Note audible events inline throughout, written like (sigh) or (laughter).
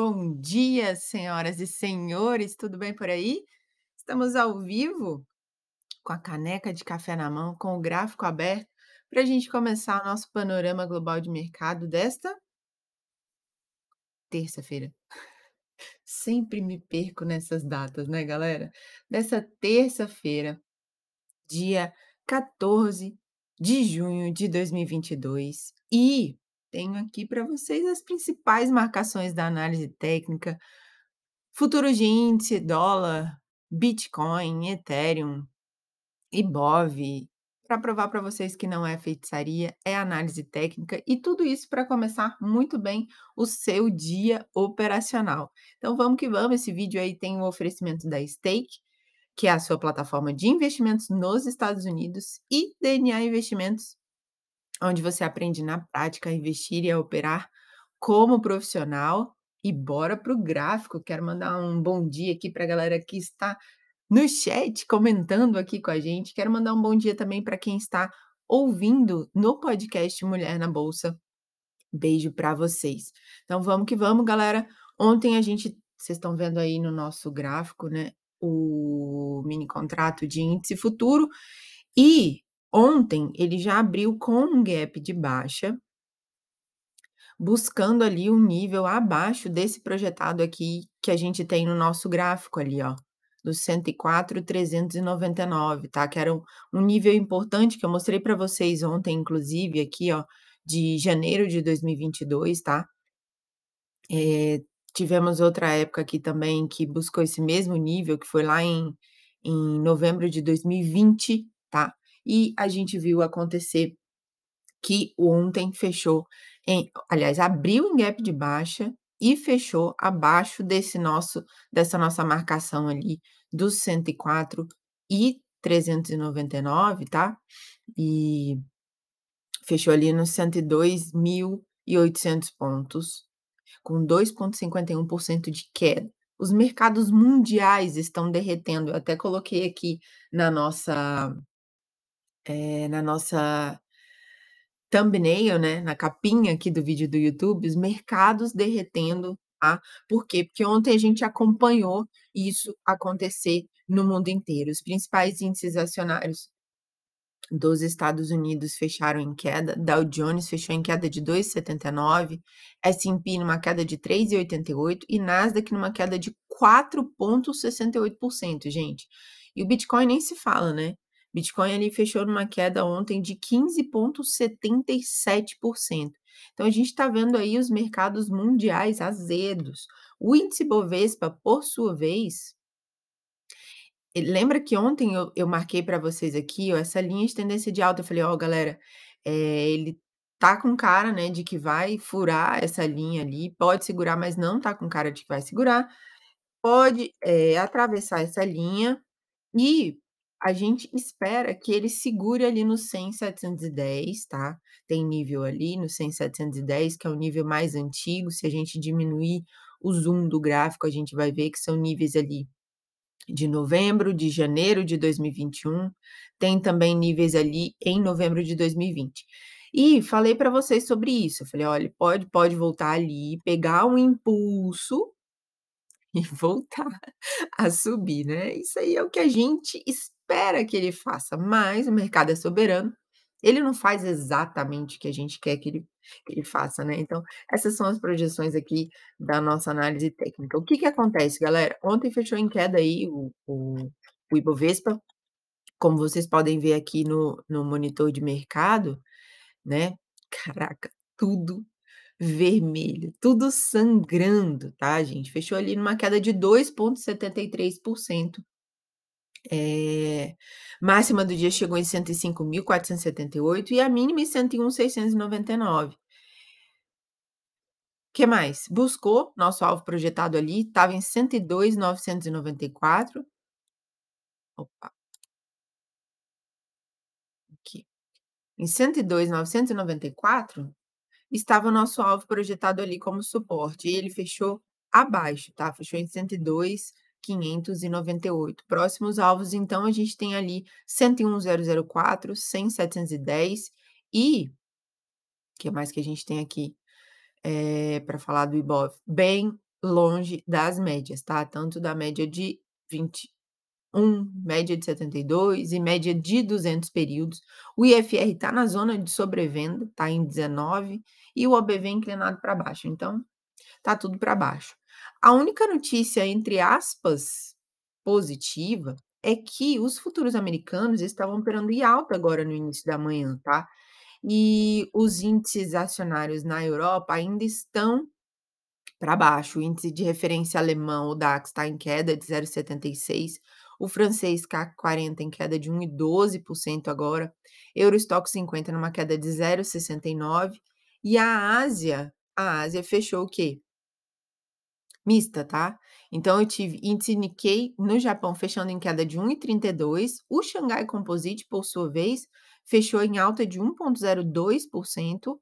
Bom dia, senhoras e senhores, tudo bem por aí? Estamos ao vivo, com a caneca de café na mão, com o gráfico aberto, para a gente começar o nosso panorama global de mercado desta terça-feira. Sempre me perco nessas datas, né, galera? Dessa terça-feira, dia 14 de junho de 2022. E tenho aqui para vocês as principais marcações da análise técnica, futuros de índice, dólar, Bitcoin, Ethereum, Ibov, para provar para vocês que não é feitiçaria, é análise técnica e tudo isso para começar muito bem o seu dia operacional. Então vamos que vamos, esse vídeo aí tem o um oferecimento da Stake, que é a sua plataforma de investimentos nos Estados Unidos, e DNA Investimentos, onde você aprende na prática a investir e a operar como profissional. E bora para o gráfico. Quero mandar um bom dia aqui para a galera que está no chat comentando aqui com a gente. Quero mandar um bom dia também para quem está ouvindo no podcast Mulher na Bolsa. Beijo para vocês. Então vamos que vamos, galera. Ontem a gente, vocês estão vendo aí no nosso gráfico, né, o mini contrato de índice futuro e Ontem ele já abriu com um gap de baixa, buscando ali um nível abaixo desse projetado aqui que a gente tem no nosso gráfico ali, ó, do 104,399, tá? Que era um, um nível importante que eu mostrei para vocês ontem, inclusive, aqui, ó, de janeiro de 2022, tá? É, tivemos outra época aqui também que buscou esse mesmo nível, que foi lá em, em novembro de 2020, tá? E a gente viu acontecer que ontem fechou em, aliás, abriu em gap de baixa e fechou abaixo desse nosso dessa nossa marcação ali dos 104 e 399, tá? E fechou ali nos 102.800 pontos, com 2,51% de queda. Os mercados mundiais estão derretendo. Eu até coloquei aqui na nossa eh, na nossa thumbnail, né, na capinha aqui do vídeo do YouTube, os mercados derretendo, tá? Por quê? Porque ontem a gente acompanhou isso acontecer no mundo inteiro. Os principais índices acionários dos Estados Unidos fecharam em queda, Dow Jones fechou em queda de 2,79, S&P numa queda de 3,88 e Nasdaq numa queda de 4,68%, gente. E o Bitcoin nem se fala, né? Bitcoin ali fechou numa queda ontem de 15,77%. Então a gente está vendo aí os mercados mundiais azedos. O índice Bovespa, por sua vez, lembra que ontem eu, eu marquei para vocês aqui ó, essa linha de tendência de alta. Eu falei, ó, oh, galera, é, ele tá com cara, né, de que vai furar essa linha ali, pode segurar, mas não tá com cara de que vai segurar. Pode é, atravessar essa linha e a gente espera que ele segure ali no 100,710, tá? Tem nível ali no 100,710, que é o nível mais antigo. Se a gente diminuir o zoom do gráfico, a gente vai ver que são níveis ali de novembro, de janeiro de 2021. Tem também níveis ali em novembro de 2020. E falei para vocês sobre isso. Eu falei, olha, pode, pode voltar ali, pegar um impulso (laughs) e voltar a subir, né? Isso aí é o que a gente espera que ele faça, mas o mercado é soberano, ele não faz exatamente o que a gente quer que ele, que ele faça, né? Então, essas são as projeções aqui da nossa análise técnica. O que que acontece, galera? Ontem fechou em queda aí o, o, o Ibovespa, como vocês podem ver aqui no, no monitor de mercado, né? Caraca, tudo vermelho, tudo sangrando, tá, gente? Fechou ali numa queda de 2,73%. É, máxima do dia chegou em 105.478 e a mínima em 101.699. que mais? Buscou nosso alvo projetado ali, estava em 102.994. Opa. Aqui. Em 102.994 estava o nosso alvo projetado ali como suporte, e ele fechou abaixo, tá? Fechou em 102,598. Próximos alvos, então, a gente tem ali 101,004, 100,710 e o que mais que a gente tem aqui é, para falar do Ibov? Bem, longe das médias, tá, tanto da média de 21, média de 72 e média de 200 períodos. O IFR tá na zona de sobrevenda, tá em 19 e o OBV inclinado para baixo, então tá tudo para baixo. A única notícia, entre aspas, positiva, é que os futuros americanos estavam operando em alta agora no início da manhã, tá. E os índices acionários na Europa ainda estão para baixo, o índice de referência alemão, o DAX, está em queda de 0,76, o francês CAC 40 em queda de 1,12% agora, Euro Stoxx 50 numa queda de 0,69 e a Ásia, a Ásia fechou o quê? Mista, tá. Então eu tive índice Nikkei no Japão fechando em queda de 1,32, o Xangai Composite, por sua vez, fechou em alta de 1,02%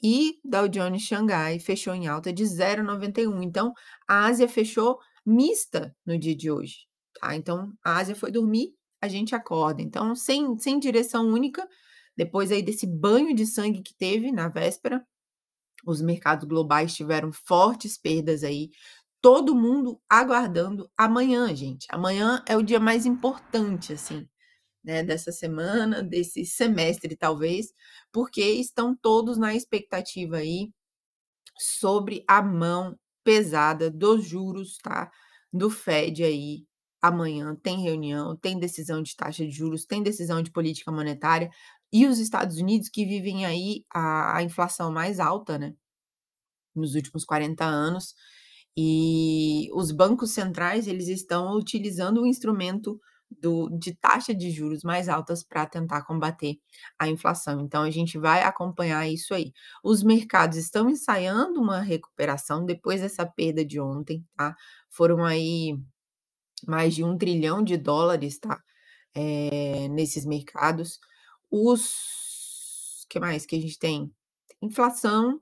e Dow Jones Xangai fechou em alta de 0,91. Então a Ásia fechou mista no dia de hoje, tá. Então a Ásia foi dormir, a gente acorda. Então sem sem direção única, depois aí desse banho de sangue que teve na véspera, os mercados globais tiveram fortes perdas aí, todo mundo aguardando amanhã, gente. Amanhã é o dia mais importante, assim, né, dessa semana, desse semestre, talvez, porque estão todos na expectativa aí sobre a mão pesada dos juros, tá, do Fed aí. Amanhã tem reunião, tem decisão de taxa de juros, tem decisão de política monetária e os Estados Unidos que vivem aí a a inflação mais alta, né, nos últimos 40 anos, e os bancos centrais, eles estão utilizando o instrumento do de taxa de juros mais altas para tentar combater a inflação. Então a gente vai acompanhar isso aí. Os mercados estão ensaiando uma recuperação depois dessa perda de ontem, tá. Foram aí mais de $1.000.000.000.000, tá, eh, nesses mercados. Os que mais que a gente tem? Inflação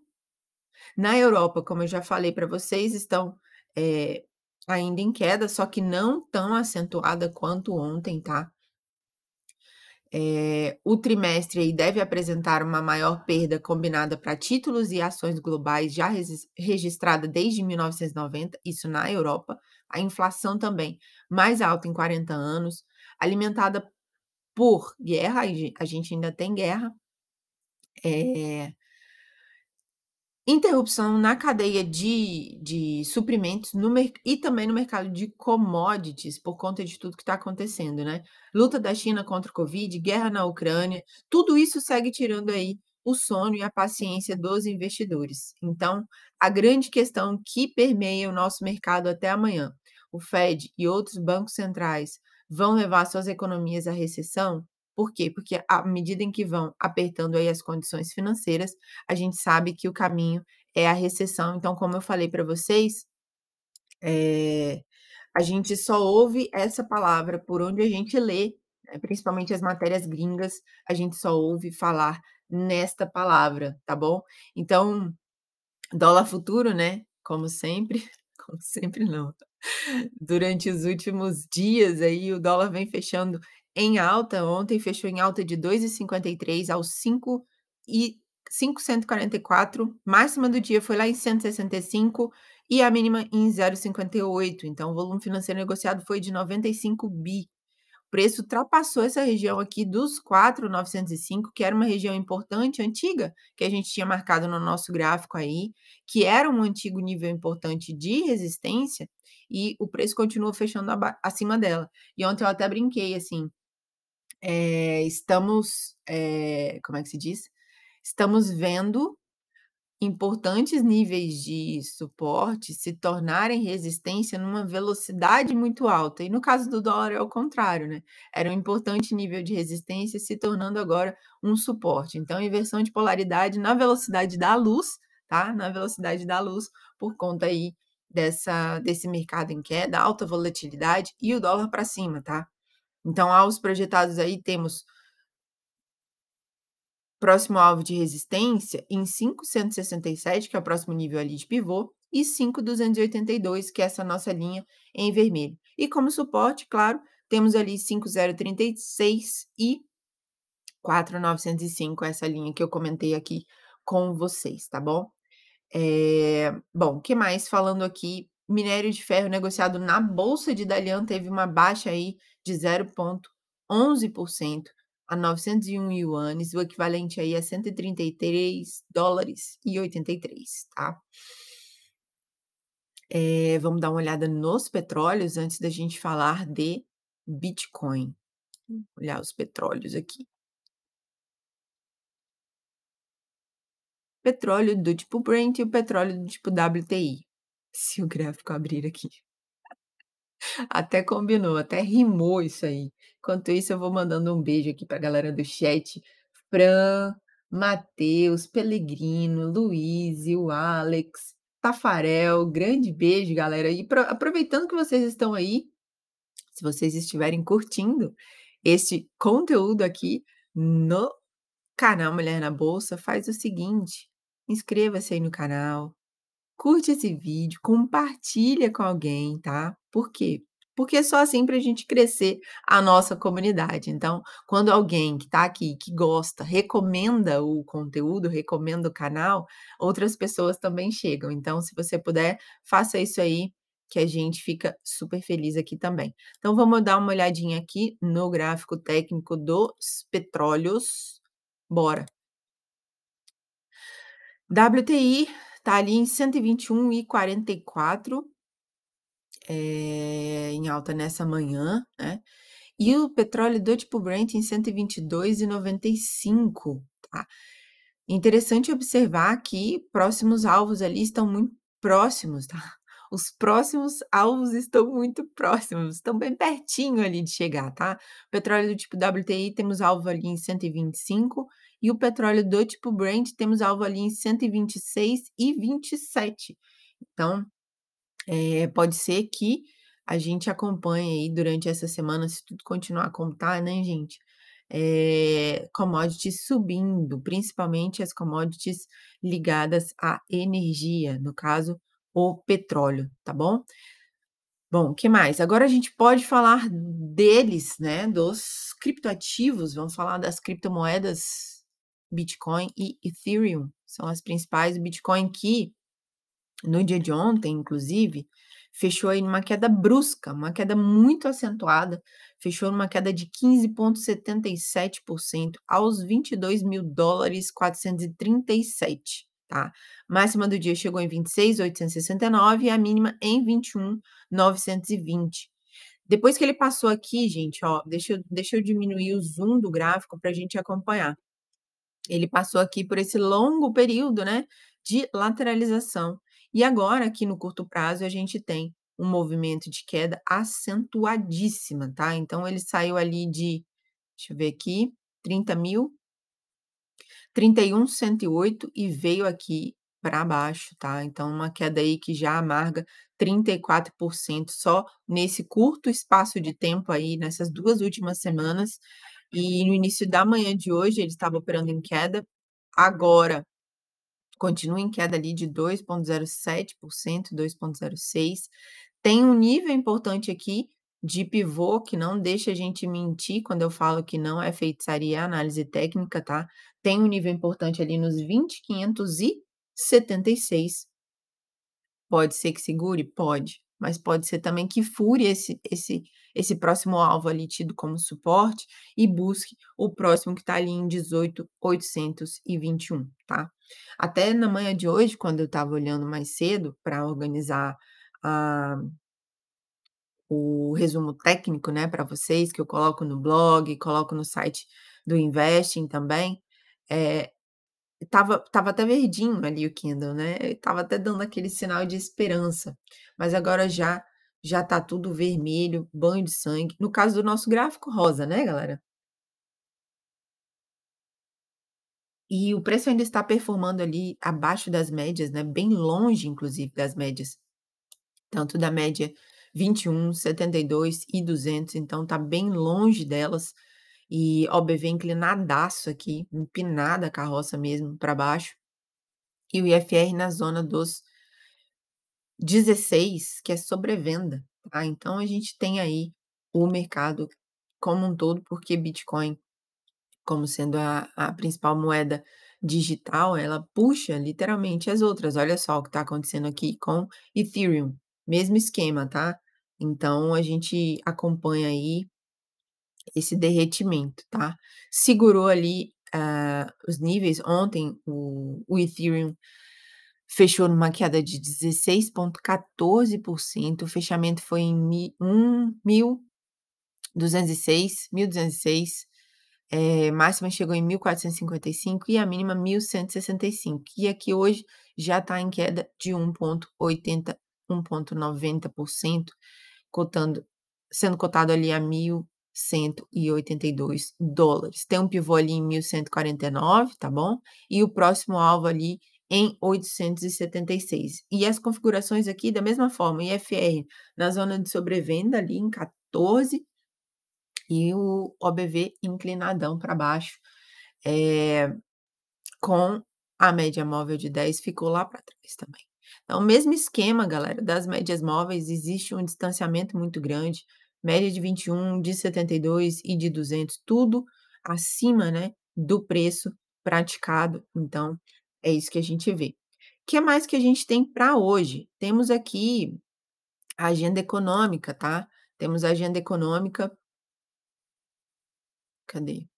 na Europa, como eu já falei para vocês, estão, eh, ainda em queda, só que não tão acentuada quanto ontem, tá. Eh, o trimestre deve apresentar uma maior perda combinada para títulos e ações globais já registrada desde 1990, isso na Europa. A inflação também mais alta em 40 anos, alimentada por guerra, a gen a gente ainda tem guerra. Eh Interrupção na cadeia de de suprimentos no e também no mercado de commodities, por conta de tudo que está acontecendo, né. Luta da China contra o Covid, guerra na Ucrânia, tudo isso segue tirando aí o sono e a paciência dos investidores. Então, a grande questão que permeia o nosso mercado até amanhã, o Fed e outros bancos centrais vão levar suas economias à recessão? Por quê? Porque à medida em que vão apertando aí as condições financeiras, a gente sabe que o caminho é a recessão. Então, como eu falei para vocês, eh, a gente só ouve essa palavra por onde a gente lê, né, principalmente as matérias gringas, a gente só ouve falar nesta palavra, tá bom? Então, dólar futuro, né, como sempre, (laughs) como sempre não, durante os últimos dias aí o dólar vem fechando em alta, ontem fechou em alta de 2,53 aos 5 e 5,144, máxima do dia foi lá em 165 e a mínima em 0,58, então o volume financeiro negociado foi de 95 bi. O preço ultrapassou essa região aqui dos 4,905, que era uma região importante, antiga, que a gente tinha marcado no nosso gráfico aí, que era um antigo nível importante de resistência, e o preço continua fechando acima dela. E ontem eu até brinquei assim eh, estamos, eh, como é que se diz? Estamos vendo importantes níveis de suporte se tornarem resistência numa velocidade muito alta, e no caso do dólar é o contrário, né, era um importante nível de resistência se tornando agora um suporte. Então inversão de polaridade na velocidade da luz, tá, na velocidade da luz, por conta aí dessa desse mercado em queda, alta volatilidade e o dólar para cima, tá. Então aos projetados aí temos próximo alvo de resistência em 5,167, que é o próximo nível ali de pivô, e 5,282, que é essa nossa linha em vermelho. E como suporte, claro, temos ali 5,036 e 4,905, essa linha que eu comentei aqui com vocês, tá bom? Eh, bom, que mais falando aqui, minério de ferro negociado na bolsa de Dalian teve uma baixa aí de 0,11% a 901 ienes, o equivalente aí a $133,83, tá. Eh, vamos dar uma olhada nos petróleos antes da gente falar de Bitcoin. Olhar os petróleos aqui. Petróleo do tipo Brent e o petróleo do tipo WTI. (laughs) Se o gráfico abrir aqui. Até combinou, até rimou isso aí. Enquanto isso, eu vou mandando um beijo aqui pra galera do chat, Fran, Matheus, Pelegrino, Luiz, o Alex, Tafarel, grande beijo, galera. E pro aproveitando que vocês estão aí, se vocês estiverem curtindo este conteúdo aqui no canal Mulher na Bolsa, faz o seguinte: inscreva-se aí no canal, curte esse vídeo, compartilha com alguém, tá. Por quê? Porque é só assim pra gente crescer a nossa comunidade. Então, quando alguém que tá aqui, que gosta, recomenda o conteúdo, recomenda o canal, outras pessoas também chegam. Então, se você puder, faça isso aí, que a gente fica super feliz aqui também. Então vamos dar uma olhadinha aqui no gráfico técnico dos petróleos. Bora. WTI tá ali em 121,44. Eh, em alta nessa manhã, né. E o petróleo do tipo Brent em 122,95, tá. Interessante observar que próximos alvos ali estão muito próximos, tá. Os próximos alvos estão muito próximos, estão bem pertinho ali de chegar, tá. Petróleo do tipo WTI temos alvo ali em 125 e o petróleo do tipo Brent temos alvo ali em 126,27. Então, eh, pode ser que a gente acompanhe aí durante essa semana, se tudo continuar como tá, né, gente, eh, commodities subindo, principalmente as commodities ligadas à energia, no caso, o petróleo, tá bom? Bom, que mais? Agora a gente pode falar deles, né, dos criptoativos, vamos falar das criptomoedas Bitcoin e Ethereum, são as principais. O Bitcoin que, no dia de ontem, inclusive, fechou aí numa queda brusca, uma queda muito acentuada, fechou numa queda de 15,77% aos $22.437, tá. Máxima do dia chegou em 26.869 e a mínima em 21.920. Depois que ele passou aqui, gente, ó, deixa eu deixa eu diminuir o zoom do gráfico pra gente acompanhar. Ele passou aqui por esse longo período, né, de lateralização. E agora, aqui no curto prazo, a gente tem um movimento de queda acentuadíssima, tá. Então ele saiu ali de deixa eu ver aqui, 30.000 31.108 e veio aqui pra baixo, tá. Então uma queda aí que já amarga 34% só nesse curto espaço de tempo aí, nessas 2 últimas semanas. E no início da manhã de hoje ele estava operando em queda, agora continua em queda ali de 2,07%, 2,06%. Tem um nível importante aqui de pivô que não deixa a gente mentir quando eu falo que não é feitiçaria, é análise técnica, tá. Tem um nível importante ali nos 20.576. Pode ser que segure? Pode, mas pode ser também que fure esse esse esse próximo alvo ali tido como suporte e busque o próximo que tá ali em 18.821, tá. Até na manhã de hoje, quando eu estava olhando mais cedo pra organizar a o resumo técnico, né, pra vocês, que eu coloco no blog, coloco no site do Investing também, eh, estava estava até verdinho ali o Kindle, né, estava até dando aquele sinal de esperança, mas agora já já tá tudo vermelho, banho de sangue, no caso do nosso gráfico rosa, né, galera. E o preço ainda está performando ali abaixo das médias, né, bem longe inclusive das médias, tanto da média 21, 72 e 200, então tá bem longe delas, e OBV inclinadaço aqui, empinada a carroça mesmo pra baixo. E o IFR na zona dos 16, que é sobrevenda, tá. Então a gente tem aí o mercado como um todo, porque Bitcoin, como sendo a a principal moeda digital, ela puxa literalmente as outras. Olha só o que está acontecendo aqui com Ethereum, mesmo esquema, tá. Então a gente acompanha aí esse derretimento, tá. Segurou ali, ah, os níveis ontem o o Ethereum fechou numa queda de 16,14%, o fechamento foi em mi um mil duzentos e seis, 1.206, eh, máxima chegou em 1.455 e a mínima 1.165. E aqui hoje já está em queda de 1,80, 1,90%, cotando sendo cotado ali a $1.182. Tem um pivô ali em 1.149, tá bom? E o próximo alvo ali em 876. E as configurações aqui da mesma forma, IFR na zona de sobrevenda ali em 14 e o OBV inclinadão para baixo, eh, com a média móvel de 10 ficou lá para trás também. Então, mesmo esquema, galera, das médias móveis, existe um distanciamento muito grande, média de 21, de 72 e de 200, tudo acima, né, do preço praticado. Então, é isso que a gente vê. Que mais que a gente tem para hoje? Temos aqui a agenda econômica, tá? Temos a agenda econômica Cadê?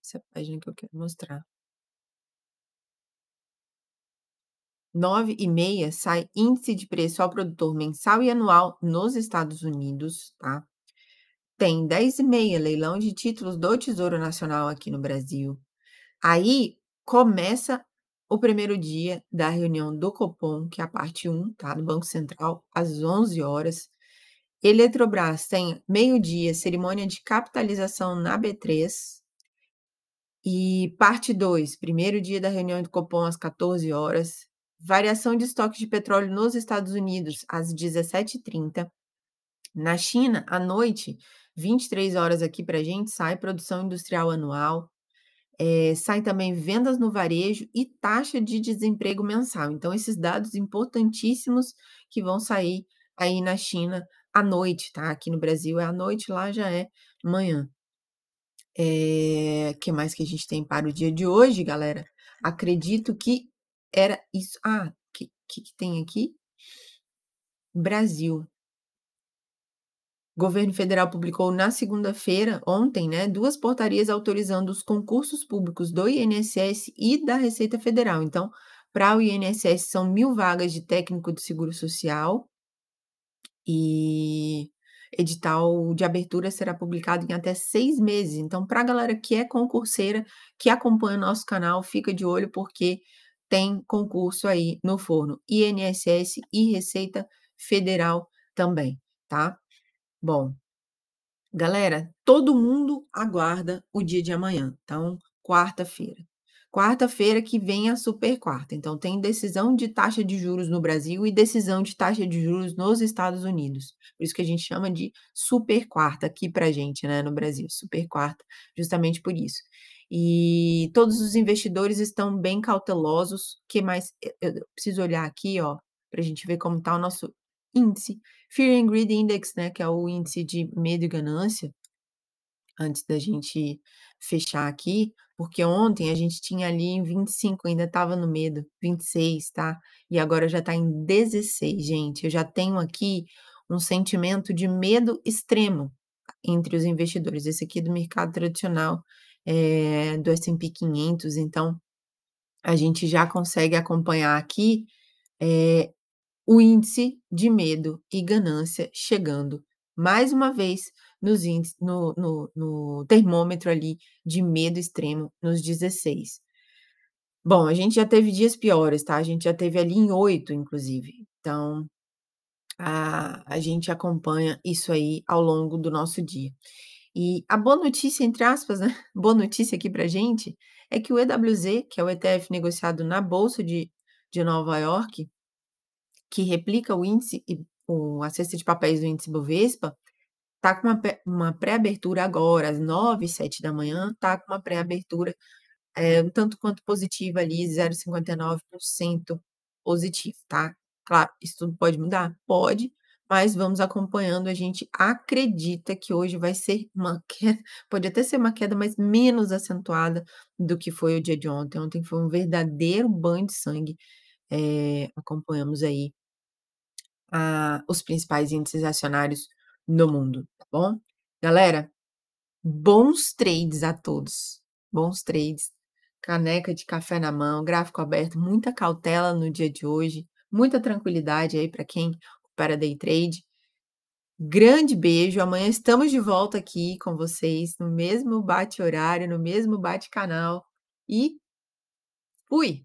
Essa página que eu quero mostrar. 9h30 sai índice de preço ao produtor mensal e anual nos Estados Unidos, tá. Tem 10h30 leilão de títulos do Tesouro Nacional aqui no Brasil. Aí começa o primeiro dia da reunião do Copom, que é a parte 1, tá, do Banco Central, às 11h. Eletrobras tem meio-dia cerimônia de capitalização na B3. E parte 2, primeiro dia da reunião do Copom às 14h. Variação de estoque de petróleo nos Estados Unidos às 17h30. Na China, à noite, 23h aqui pra gente, sai produção industrial anual, eh, sai também vendas no varejo e taxa de desemprego mensal. Então esses dados importantíssimos que vão sair aí na China à noite, tá. Aqui no Brasil é à noite, lá já é manhã. Eh, que mais que a gente tem para o dia de hoje, galera? Acredito que era isso ah, que que que tem aqui? Brasil. Governo federal publicou na segunda-feira, ontem, né, 2 portarias autorizando os concursos públicos do INSS e da Receita Federal. Então, pra o INSS são 1.000 vagas de técnico de seguro social e edital de abertura será publicado em até 6 meses. Então, pra galera que é concurseira, que acompanha o nosso canal, fica de olho, porque tem concurso aí no forno, INSS e Receita Federal também, tá. Bom, galera, todo mundo aguarda o dia de amanhã, então, quarta-feira. Quarta-feira que vem a super quarta, então tem decisão de taxa de juros no Brasil e decisão de taxa de juros nos Estados Unidos. Por isso que a gente chama de super quarta aqui pra gente, né, no Brasil, super quarta, justamente por isso. E todos os investidores estão bem cautelosos. Que mais? Eu preciso olhar aqui, ó, pra gente ver como tá o nosso índice, Fear and Greed Index, né, que é o índice de medo e ganância. Antes da gente fechar aqui, porque ontem a gente tinha ali em 25, ainda estava no medo, 26, tá. E agora já tá em 16, gente. Eu já tenho aqui um sentimento de medo extremo entre os investidores. Esse aqui é do mercado tradicional, eh, do S&P 500, então a gente já consegue acompanhar aqui, eh, o índice de medo e ganância chegando, mais uma vez, nos índices no no no termômetro ali de medo extremo, nos 16. Bom, a gente já teve dias piores, tá, a gente já teve ali em 8, inclusive. Então, a a gente acompanha isso aí ao longo do nosso dia. E a boa notícia, entre aspas, né, (laughs) boa notícia aqui pra gente, é que o EWZ, que é o ETF negociado na bolsa de de Nova Iorque que replica o índice o a cesta de papéis do índice Bovespa, tá com uma uma pré-abertura agora às 9h07, tá com uma pré-abertura, eh, um tanto quanto positiva ali, 0,59% positivo, tá. Claro, isso tudo pode mudar? Pode, Mas vamos acompanhando, a gente acredita que hoje vai ser uma (laughs) queda pode até ser uma queda, mas menos acentuada do que foi o dia de ontem. Ontem foi um verdadeiro banho de sangue, eh, acompanhamos aí a os principais índices acionários no mundo, tá bom? Galera, bons trades a todos, bons trades, caneca de café na mão, gráfico aberto, muita cautela no dia de hoje, muita tranquilidade aí pra quem opera day trade. Grande beijo, amanhã estamos de volta aqui com vocês no mesmo bate horário, no mesmo bate canal e fui.